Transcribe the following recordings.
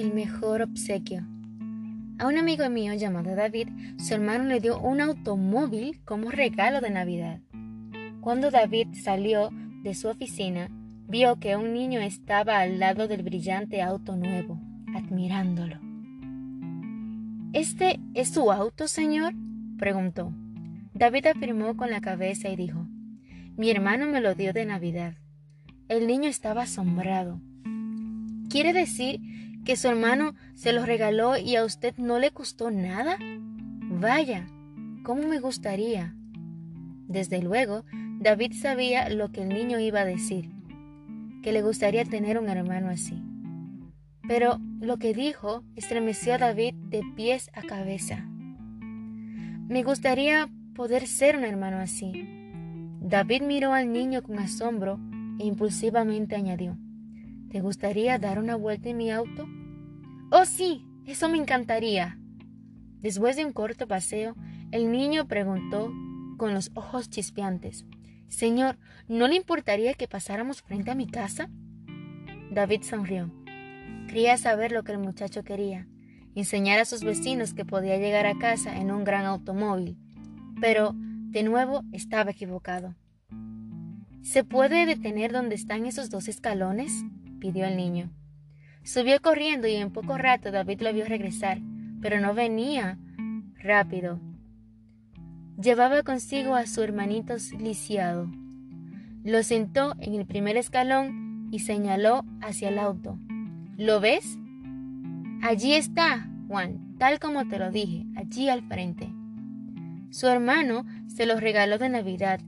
el mejor obsequio. A un amigo mío llamado David, su hermano le dio un automóvil como regalo de Navidad. Cuando David salió de su oficina, vio que un niño estaba al lado del brillante auto nuevo, admirándolo. ¿Este es su auto, señor? preguntó. David afirmó con la cabeza y dijo, Mi hermano me lo dio de Navidad. El niño estaba asombrado. ¿Quiere decir que su hermano se lo regaló y a usted no le costó nada? Vaya, ¿cómo me gustaría? Desde luego, David sabía lo que el niño iba a decir, que le gustaría tener un hermano así. Pero lo que dijo estremeció a David de pies a cabeza. Me gustaría poder ser un hermano así. David miró al niño con asombro e impulsivamente añadió, ¿Te gustaría dar una vuelta en mi auto? Oh, sí, eso me encantaría. Después de un corto paseo, el niño preguntó con los ojos chispeantes, Señor, ¿no le importaría que pasáramos frente a mi casa? David sonrió. Quería saber lo que el muchacho quería, enseñar a sus vecinos que podía llegar a casa en un gran automóvil. Pero, de nuevo, estaba equivocado. ¿Se puede detener donde están esos dos escalones? pidió el niño. Subió corriendo y en poco rato David lo vio regresar, pero no venía rápido. Llevaba consigo a su hermanito lisiado. Lo sentó en el primer escalón y señaló hacia el auto. ¿Lo ves? Allí está, Juan, tal como te lo dije, allí al frente. Su hermano se lo regaló de Navidad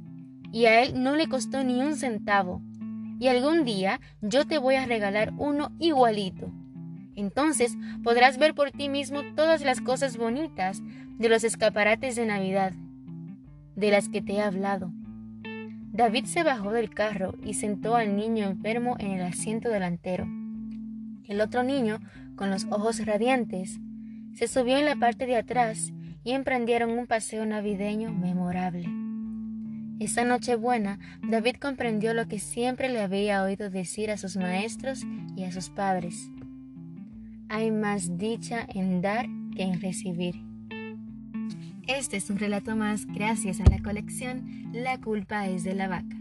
y a él no le costó ni un centavo y algún día yo te voy a regalar uno igualito. Entonces podrás ver por ti mismo todas las cosas bonitas de los escaparates de Navidad, de las que te he hablado. David se bajó del carro y sentó al niño enfermo en el asiento delantero. El otro niño, con los ojos radiantes, se subió en la parte de atrás y emprendieron un paseo navideño memorable. Esa Nochebuena, David comprendió lo que siempre le había oído decir a sus maestros y a sus padres. Hay más dicha en dar que en recibir. Este es un relato más gracias a la colección La culpa es de la vaca.